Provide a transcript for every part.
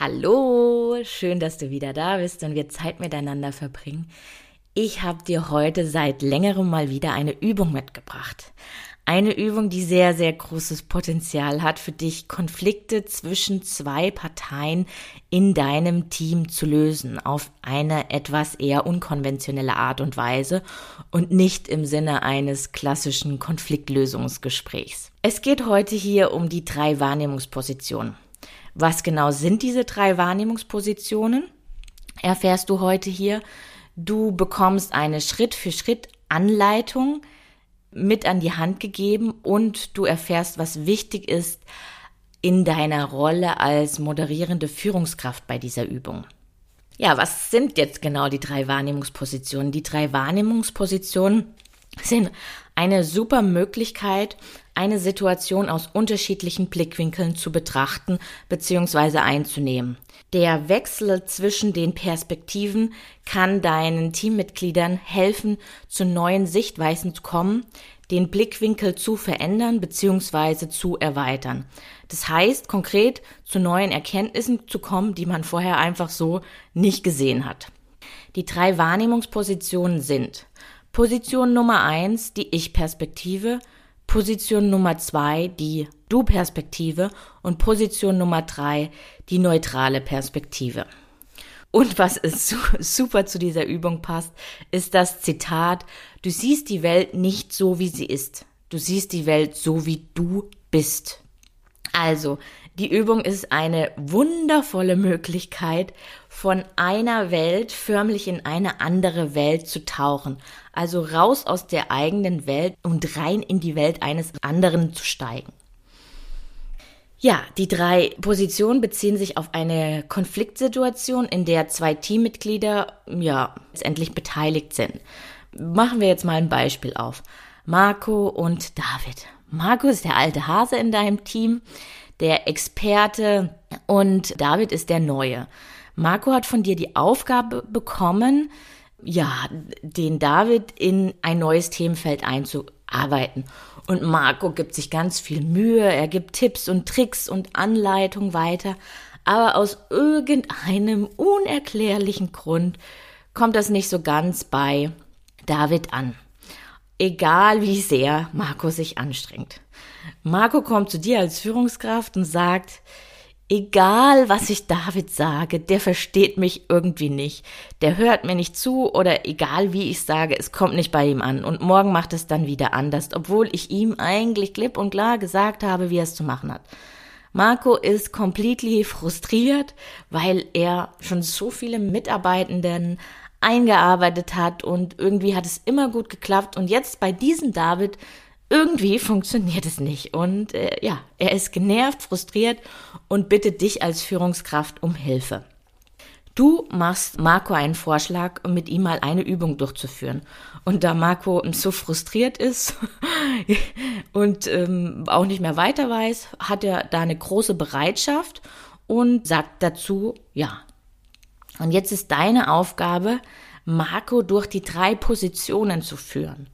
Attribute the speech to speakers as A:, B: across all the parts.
A: Hallo, schön, dass du wieder da bist und wir Zeit miteinander verbringen. Ich habe dir heute seit längerem mal wieder eine Übung mitgebracht. Eine Übung, die sehr, sehr großes Potenzial hat für dich, Konflikte zwischen zwei Parteien in deinem Team zu lösen, auf eine etwas eher unkonventionelle Art und Weise und nicht im Sinne eines klassischen Konfliktlösungsgesprächs. Es geht heute hier um die drei Wahrnehmungspositionen. Was genau sind diese drei Wahrnehmungspositionen? Erfährst du heute hier. Du bekommst eine Schritt für Schritt Anleitung, mit an die Hand gegeben und du erfährst, was wichtig ist in deiner Rolle als moderierende Führungskraft bei dieser Übung. Ja, was sind jetzt genau die drei Wahrnehmungspositionen? Die drei Wahrnehmungspositionen sind eine super Möglichkeit, eine Situation aus unterschiedlichen Blickwinkeln zu betrachten bzw. einzunehmen. Der Wechsel zwischen den Perspektiven kann deinen Teammitgliedern helfen, zu neuen Sichtweisen zu kommen, den Blickwinkel zu verändern bzw. zu erweitern. Das heißt konkret zu neuen Erkenntnissen zu kommen, die man vorher einfach so nicht gesehen hat. Die drei Wahrnehmungspositionen sind Position Nummer eins, die Ich-Perspektive, Position Nummer zwei die Du-Perspektive und Position Nummer drei die neutrale Perspektive. Und was ist super zu dieser Übung passt, ist das Zitat, du siehst die Welt nicht so, wie sie ist. Du siehst die Welt so, wie du bist. Also, die Übung ist eine wundervolle Möglichkeit, von einer Welt förmlich in eine andere Welt zu tauchen. Also raus aus der eigenen Welt und rein in die Welt eines anderen zu steigen. Ja, die drei Positionen beziehen sich auf eine Konfliktsituation, in der zwei Teammitglieder, ja, letztendlich beteiligt sind. Machen wir jetzt mal ein Beispiel auf. Marco und David. Marco ist der alte Hase in deinem Team der Experte und David ist der Neue. Marco hat von dir die Aufgabe bekommen, ja, den David in ein neues Themenfeld einzuarbeiten. Und Marco gibt sich ganz viel Mühe, er gibt Tipps und Tricks und Anleitungen weiter, aber aus irgendeinem unerklärlichen Grund kommt das nicht so ganz bei David an. Egal wie sehr Marco sich anstrengt. Marco kommt zu dir als Führungskraft und sagt, egal was ich David sage, der versteht mich irgendwie nicht. Der hört mir nicht zu oder egal wie ich sage, es kommt nicht bei ihm an. Und morgen macht es dann wieder anders, obwohl ich ihm eigentlich klipp und klar gesagt habe, wie er es zu machen hat. Marco ist completely frustriert, weil er schon so viele Mitarbeitenden eingearbeitet hat und irgendwie hat es immer gut geklappt und jetzt bei diesem David irgendwie funktioniert es nicht. Und äh, ja, er ist genervt, frustriert und bittet dich als Führungskraft um Hilfe. Du machst Marco einen Vorschlag, um mit ihm mal eine Übung durchzuführen. Und da Marco so frustriert ist und ähm, auch nicht mehr weiter weiß, hat er da eine große Bereitschaft und sagt dazu ja. Und jetzt ist deine Aufgabe, Marco durch die drei Positionen zu führen.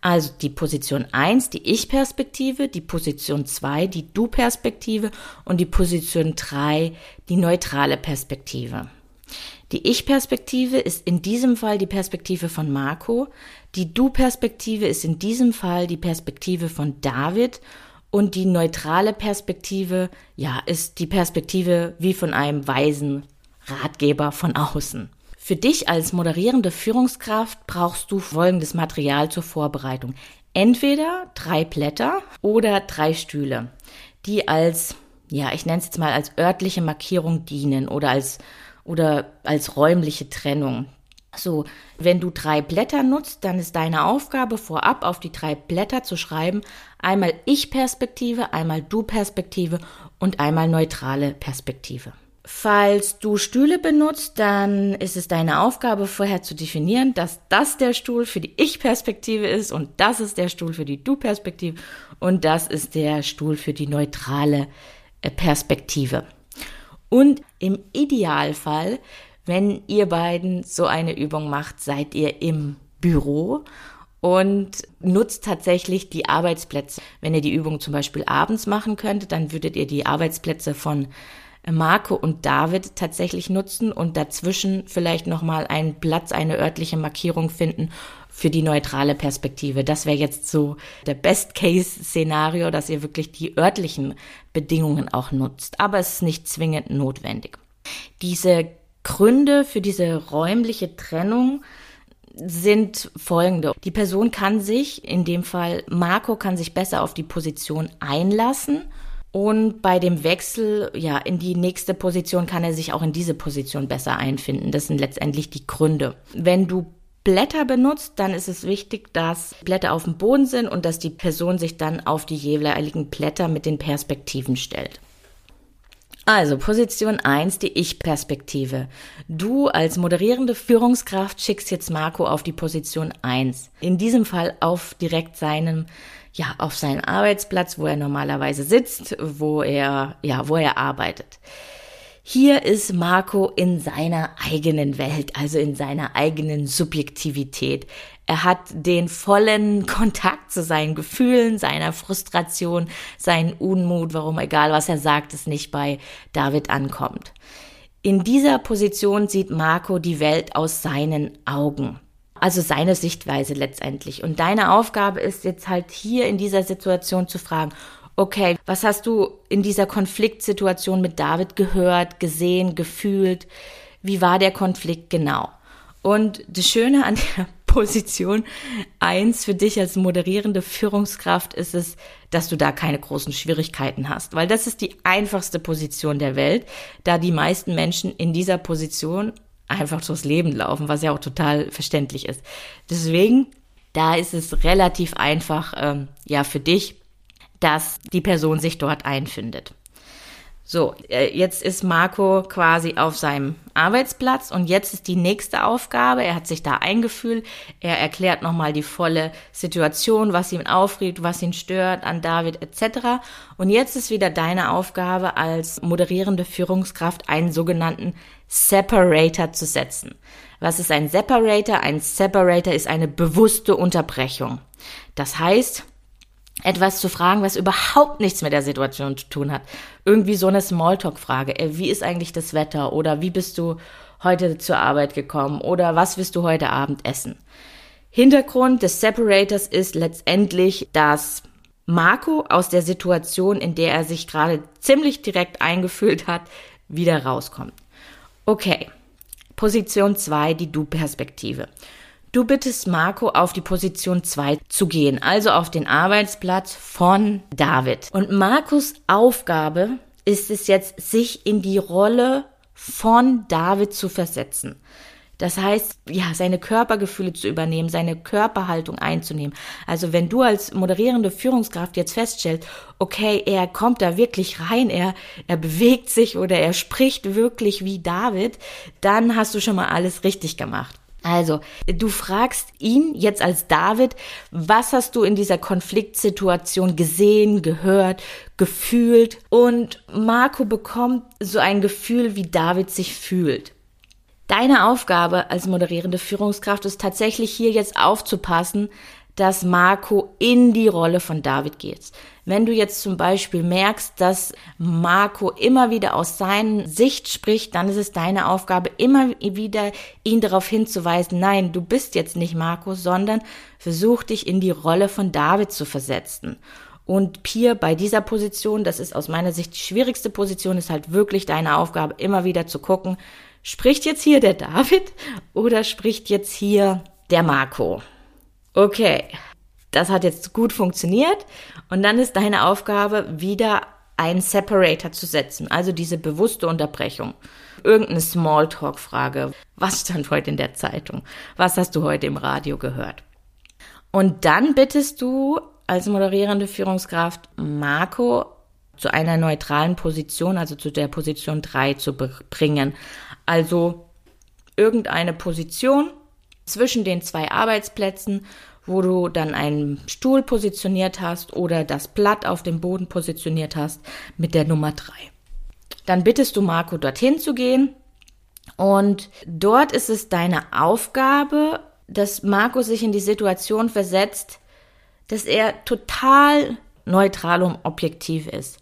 A: Also die Position 1, die Ich-Perspektive, die Position 2, die Du-Perspektive und die Position 3, die neutrale Perspektive. Die Ich-Perspektive ist in diesem Fall die Perspektive von Marco, die Du-Perspektive ist in diesem Fall die Perspektive von David und die neutrale Perspektive, ja, ist die Perspektive wie von einem weisen Ratgeber von außen. Für dich als moderierende Führungskraft brauchst du folgendes Material zur Vorbereitung. Entweder drei Blätter oder drei Stühle, die als, ja, ich nenne es jetzt mal als örtliche Markierung dienen oder als, oder als räumliche Trennung. So, wenn du drei Blätter nutzt, dann ist deine Aufgabe vorab auf die drei Blätter zu schreiben, einmal Ich-Perspektive, einmal Du-Perspektive und einmal neutrale Perspektive. Falls du Stühle benutzt, dann ist es deine Aufgabe vorher zu definieren, dass das der Stuhl für die Ich-Perspektive ist und das ist der Stuhl für die Du-Perspektive und das ist der Stuhl für die neutrale äh, Perspektive. Und im Idealfall, wenn ihr beiden so eine Übung macht, seid ihr im Büro und nutzt tatsächlich die Arbeitsplätze. Wenn ihr die Übung zum Beispiel abends machen könntet, dann würdet ihr die Arbeitsplätze von Marco und David tatsächlich nutzen und dazwischen vielleicht nochmal einen Platz, eine örtliche Markierung finden für die neutrale Perspektive. Das wäre jetzt so der Best-Case-Szenario, dass ihr wirklich die örtlichen Bedingungen auch nutzt. Aber es ist nicht zwingend notwendig. Diese Gründe für diese räumliche Trennung sind folgende. Die Person kann sich, in dem Fall Marco, kann sich besser auf die Position einlassen und bei dem Wechsel ja in die nächste Position kann er sich auch in diese Position besser einfinden. Das sind letztendlich die Gründe. Wenn du Blätter benutzt, dann ist es wichtig, dass Blätter auf dem Boden sind und dass die Person sich dann auf die jeweiligen Blätter mit den Perspektiven stellt. Also Position 1, die Ich-Perspektive. Du als moderierende Führungskraft schickst jetzt Marco auf die Position 1. In diesem Fall auf direkt seinem ja, auf seinen Arbeitsplatz, wo er normalerweise sitzt, wo er, ja, wo er arbeitet. Hier ist Marco in seiner eigenen Welt, also in seiner eigenen Subjektivität. Er hat den vollen Kontakt zu seinen Gefühlen, seiner Frustration, seinen Unmut, warum egal was er sagt, es nicht bei David ankommt. In dieser Position sieht Marco die Welt aus seinen Augen. Also seine Sichtweise letztendlich. Und deine Aufgabe ist jetzt halt hier in dieser Situation zu fragen, okay, was hast du in dieser Konfliktsituation mit David gehört, gesehen, gefühlt? Wie war der Konflikt genau? Und das Schöne an der Position eins für dich als moderierende Führungskraft ist es, dass du da keine großen Schwierigkeiten hast, weil das ist die einfachste Position der Welt, da die meisten Menschen in dieser Position einfach durchs Leben laufen, was ja auch total verständlich ist. Deswegen, da ist es relativ einfach, ähm, ja, für dich, dass die Person sich dort einfindet. So, äh, jetzt ist Marco quasi auf seinem Arbeitsplatz und jetzt ist die nächste Aufgabe. Er hat sich da eingefühlt. Er erklärt nochmal die volle Situation, was ihn aufregt, was ihn stört an David etc. Und jetzt ist wieder deine Aufgabe als moderierende Führungskraft einen sogenannten Separator zu setzen. Was ist ein Separator? Ein Separator ist eine bewusste Unterbrechung. Das heißt, etwas zu fragen, was überhaupt nichts mit der Situation zu tun hat. Irgendwie so eine Smalltalk-Frage. Äh, wie ist eigentlich das Wetter? Oder wie bist du heute zur Arbeit gekommen? Oder was wirst du heute Abend essen? Hintergrund des Separators ist letztendlich, dass Marco aus der Situation, in der er sich gerade ziemlich direkt eingefühlt hat, wieder rauskommt. Okay. Position 2, die Du-Perspektive. Du bittest Marco auf die Position 2 zu gehen, also auf den Arbeitsplatz von David. Und Marcos Aufgabe ist es jetzt, sich in die Rolle von David zu versetzen. Das heißt, ja, seine Körpergefühle zu übernehmen, seine Körperhaltung einzunehmen. Also wenn du als moderierende Führungskraft jetzt feststellst, okay, er kommt da wirklich rein, er, er bewegt sich oder er spricht wirklich wie David, dann hast du schon mal alles richtig gemacht. Also, du fragst ihn jetzt als David, was hast du in dieser Konfliktsituation gesehen, gehört, gefühlt? Und Marco bekommt so ein Gefühl, wie David sich fühlt. Deine Aufgabe als moderierende Führungskraft ist tatsächlich hier jetzt aufzupassen, dass Marco in die Rolle von David geht. Wenn du jetzt zum Beispiel merkst, dass Marco immer wieder aus seiner Sicht spricht, dann ist es deine Aufgabe, immer wieder ihn darauf hinzuweisen, nein, du bist jetzt nicht Marco, sondern versuch dich in die Rolle von David zu versetzen. Und Pier bei dieser Position, das ist aus meiner Sicht die schwierigste Position, ist halt wirklich deine Aufgabe, immer wieder zu gucken, spricht jetzt hier der David oder spricht jetzt hier der Marco? Okay, das hat jetzt gut funktioniert und dann ist deine Aufgabe wieder einen Separator zu setzen, also diese bewusste Unterbrechung. Irgendeine Smalltalk-Frage. Was stand heute in der Zeitung? Was hast du heute im Radio gehört? Und dann bittest du als moderierende Führungskraft Marco zu einer neutralen Position, also zu der Position 3 zu bringen. Also irgendeine Position zwischen den zwei Arbeitsplätzen, wo du dann einen Stuhl positioniert hast oder das Blatt auf dem Boden positioniert hast mit der Nummer 3. Dann bittest du Marco dorthin zu gehen und dort ist es deine Aufgabe, dass Marco sich in die Situation versetzt, dass er total neutral und objektiv ist.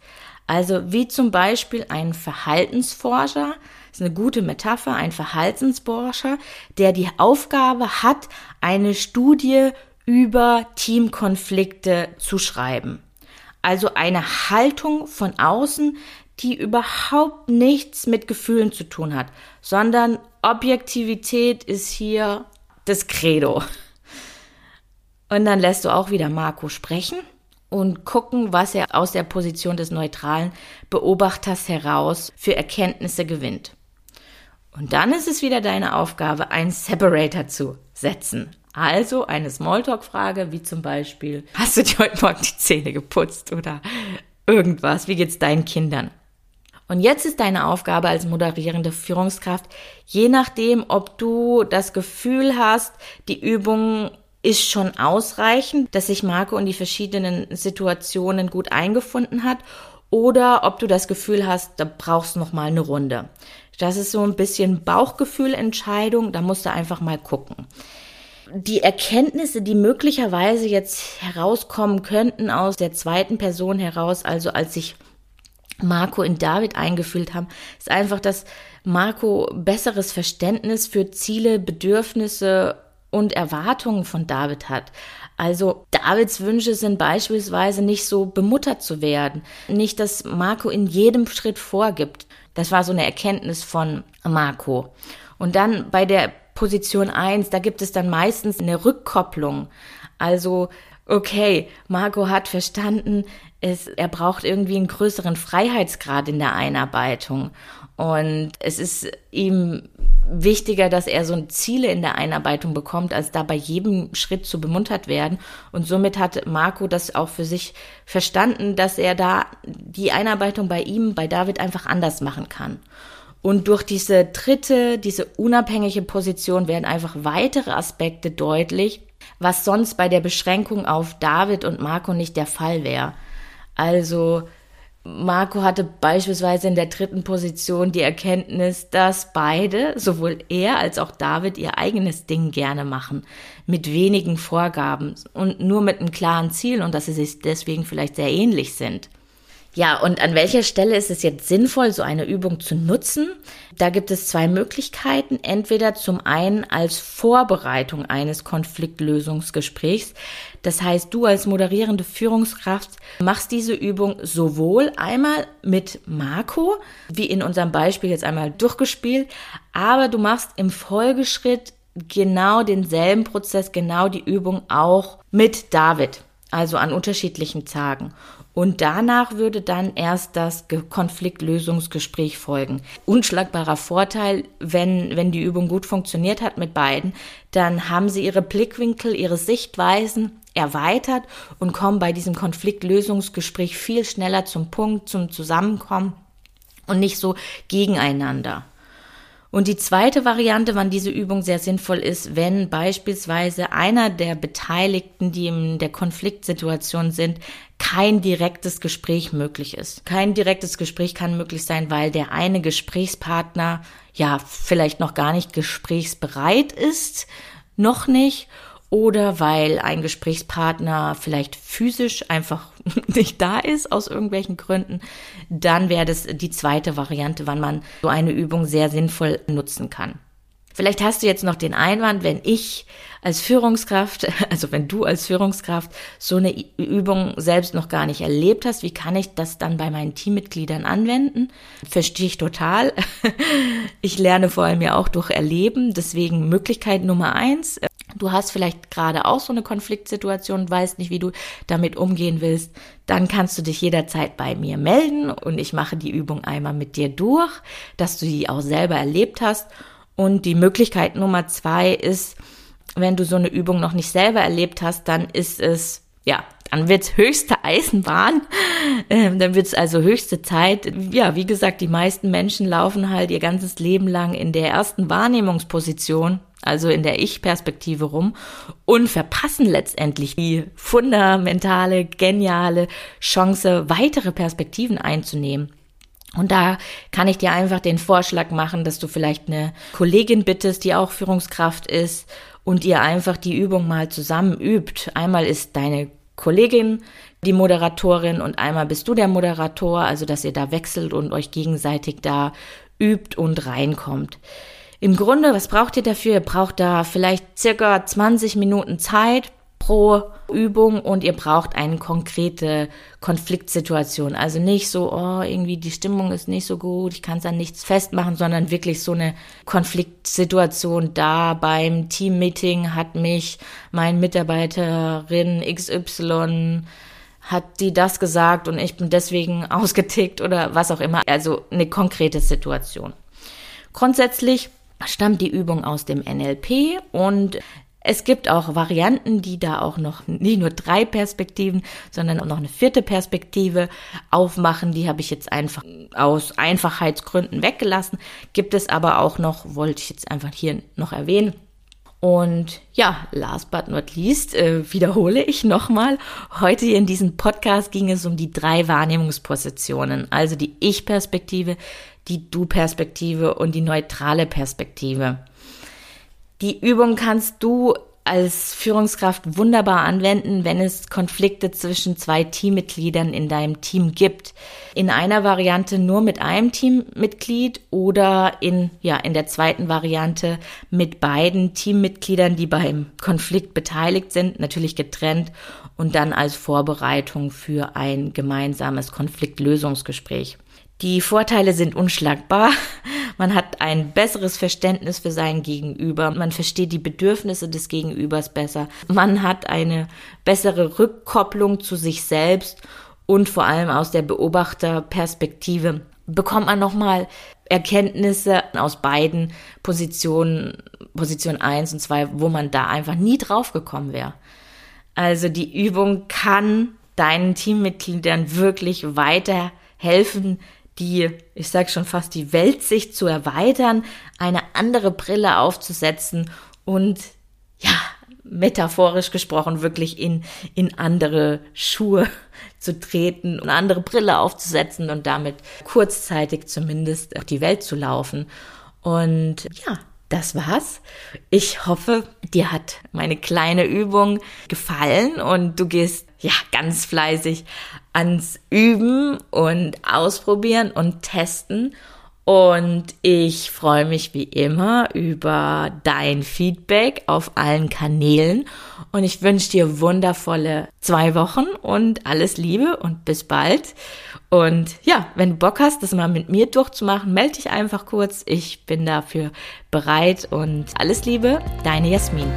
A: Also wie zum Beispiel ein Verhaltensforscher, ist eine gute Metapher, ein Verhaltensforscher, der die Aufgabe hat, eine Studie über Teamkonflikte zu schreiben. Also eine Haltung von außen, die überhaupt nichts mit Gefühlen zu tun hat, sondern Objektivität ist hier das Credo. Und dann lässt du auch wieder Marco sprechen und gucken, was er aus der Position des neutralen Beobachters heraus für Erkenntnisse gewinnt. Und dann ist es wieder deine Aufgabe, einen Separator zu setzen. Also eine Smalltalk-Frage, wie zum Beispiel, hast du dir heute Morgen die Zähne geputzt oder irgendwas? Wie geht's deinen Kindern? Und jetzt ist deine Aufgabe als moderierende Führungskraft, je nachdem, ob du das Gefühl hast, die Übung ist schon ausreichend, dass sich Marco in die verschiedenen Situationen gut eingefunden hat, oder ob du das Gefühl hast, da brauchst du noch mal eine Runde. Das ist so ein bisschen Bauchgefühlentscheidung, da musst du einfach mal gucken. Die Erkenntnisse, die möglicherweise jetzt herauskommen könnten aus der zweiten Person heraus, also als sich Marco in David eingefühlt haben, ist einfach, dass Marco besseres Verständnis für Ziele, Bedürfnisse und Erwartungen von David hat. Also Davids Wünsche sind beispielsweise nicht so bemuttert zu werden, nicht, dass Marco in jedem Schritt vorgibt. Das war so eine Erkenntnis von Marco. Und dann bei der Position 1, da gibt es dann meistens eine Rückkopplung. Also okay, Marco hat verstanden, es, er braucht irgendwie einen größeren Freiheitsgrad in der Einarbeitung. Und es ist ihm wichtiger, dass er so Ziele in der Einarbeitung bekommt, als da bei jedem Schritt zu bemuntert werden. Und somit hat Marco das auch für sich verstanden, dass er da die Einarbeitung bei ihm, bei David einfach anders machen kann. Und durch diese dritte, diese unabhängige Position werden einfach weitere Aspekte deutlich, was sonst bei der Beschränkung auf David und Marco nicht der Fall wäre. Also Marco hatte beispielsweise in der dritten Position die Erkenntnis, dass beide, sowohl er als auch David, ihr eigenes Ding gerne machen, mit wenigen Vorgaben und nur mit einem klaren Ziel und dass sie sich deswegen vielleicht sehr ähnlich sind. Ja, und an welcher Stelle ist es jetzt sinnvoll, so eine Übung zu nutzen? Da gibt es zwei Möglichkeiten. Entweder zum einen als Vorbereitung eines Konfliktlösungsgesprächs. Das heißt, du als moderierende Führungskraft machst diese Übung sowohl einmal mit Marco, wie in unserem Beispiel jetzt einmal durchgespielt, aber du machst im Folgeschritt genau denselben Prozess, genau die Übung auch mit David also an unterschiedlichen Tagen. Und danach würde dann erst das Konfliktlösungsgespräch folgen. Unschlagbarer Vorteil, wenn, wenn die Übung gut funktioniert hat mit beiden, dann haben sie ihre Blickwinkel, ihre Sichtweisen erweitert und kommen bei diesem Konfliktlösungsgespräch viel schneller zum Punkt, zum Zusammenkommen und nicht so gegeneinander. Und die zweite Variante, wann diese Übung sehr sinnvoll ist, wenn beispielsweise einer der Beteiligten, die in der Konfliktsituation sind, kein direktes Gespräch möglich ist. Kein direktes Gespräch kann möglich sein, weil der eine Gesprächspartner ja vielleicht noch gar nicht gesprächsbereit ist, noch nicht oder weil ein Gesprächspartner vielleicht physisch einfach nicht da ist aus irgendwelchen Gründen, dann wäre das die zweite Variante, wann man so eine Übung sehr sinnvoll nutzen kann. Vielleicht hast du jetzt noch den Einwand, wenn ich als Führungskraft, also wenn du als Führungskraft so eine Übung selbst noch gar nicht erlebt hast, wie kann ich das dann bei meinen Teammitgliedern anwenden? Verstehe ich total. Ich lerne vor allem ja auch durch Erleben. Deswegen Möglichkeit Nummer eins. Du hast vielleicht gerade auch so eine Konfliktsituation und weißt nicht, wie du damit umgehen willst. Dann kannst du dich jederzeit bei mir melden und ich mache die Übung einmal mit dir durch, dass du die auch selber erlebt hast. Und die Möglichkeit Nummer zwei ist, wenn du so eine Übung noch nicht selber erlebt hast, dann ist es, ja, dann wird's höchste Eisenbahn. Ähm, dann wird's also höchste Zeit. Ja, wie gesagt, die meisten Menschen laufen halt ihr ganzes Leben lang in der ersten Wahrnehmungsposition also in der Ich-Perspektive rum und verpassen letztendlich die fundamentale, geniale Chance, weitere Perspektiven einzunehmen. Und da kann ich dir einfach den Vorschlag machen, dass du vielleicht eine Kollegin bittest, die auch Führungskraft ist und ihr einfach die Übung mal zusammen übt. Einmal ist deine Kollegin die Moderatorin und einmal bist du der Moderator, also dass ihr da wechselt und euch gegenseitig da übt und reinkommt. Im Grunde, was braucht ihr dafür? Ihr braucht da vielleicht circa 20 Minuten Zeit pro Übung und ihr braucht eine konkrete Konfliktsituation. Also nicht so, oh, irgendwie die Stimmung ist nicht so gut, ich kann es an nichts festmachen, sondern wirklich so eine Konfliktsituation da beim Teammeeting hat mich mein Mitarbeiterin XY hat die das gesagt und ich bin deswegen ausgetickt oder was auch immer. Also eine konkrete Situation. Grundsätzlich stammt die Übung aus dem NLP und es gibt auch Varianten, die da auch noch nicht nur drei Perspektiven, sondern auch noch eine vierte Perspektive aufmachen. Die habe ich jetzt einfach aus Einfachheitsgründen weggelassen. Gibt es aber auch noch, wollte ich jetzt einfach hier noch erwähnen. Und ja, last but not least, äh, wiederhole ich nochmal, heute in diesem Podcast ging es um die drei Wahrnehmungspositionen, also die Ich-Perspektive, die Du-Perspektive und die neutrale Perspektive. Die Übung kannst du als Führungskraft wunderbar anwenden, wenn es Konflikte zwischen zwei Teammitgliedern in deinem Team gibt. In einer Variante nur mit einem Teammitglied oder in, ja, in der zweiten Variante mit beiden Teammitgliedern, die beim Konflikt beteiligt sind, natürlich getrennt und dann als Vorbereitung für ein gemeinsames Konfliktlösungsgespräch. Die Vorteile sind unschlagbar. Man hat ein besseres Verständnis für sein Gegenüber. Man versteht die Bedürfnisse des Gegenübers besser. Man hat eine bessere Rückkopplung zu sich selbst und vor allem aus der Beobachterperspektive bekommt man nochmal Erkenntnisse aus beiden Positionen, Position 1 und 2, wo man da einfach nie drauf gekommen wäre. Also die Übung kann deinen Teammitgliedern wirklich weiterhelfen, die, ich sage schon fast, die Weltsicht zu erweitern, eine andere Brille aufzusetzen und ja, metaphorisch gesprochen, wirklich in, in andere Schuhe zu treten und andere Brille aufzusetzen und damit kurzzeitig zumindest die Welt zu laufen. Und ja, das war's. Ich hoffe, dir hat meine kleine Übung gefallen und du gehst ja ganz fleißig ans Üben und Ausprobieren und Testen. Und ich freue mich wie immer über dein Feedback auf allen Kanälen. Und ich wünsche dir wundervolle zwei Wochen und alles Liebe und bis bald. Und ja, wenn du Bock hast, das mal mit mir durchzumachen, melde dich einfach kurz. Ich bin dafür bereit und alles Liebe, deine Jasmin.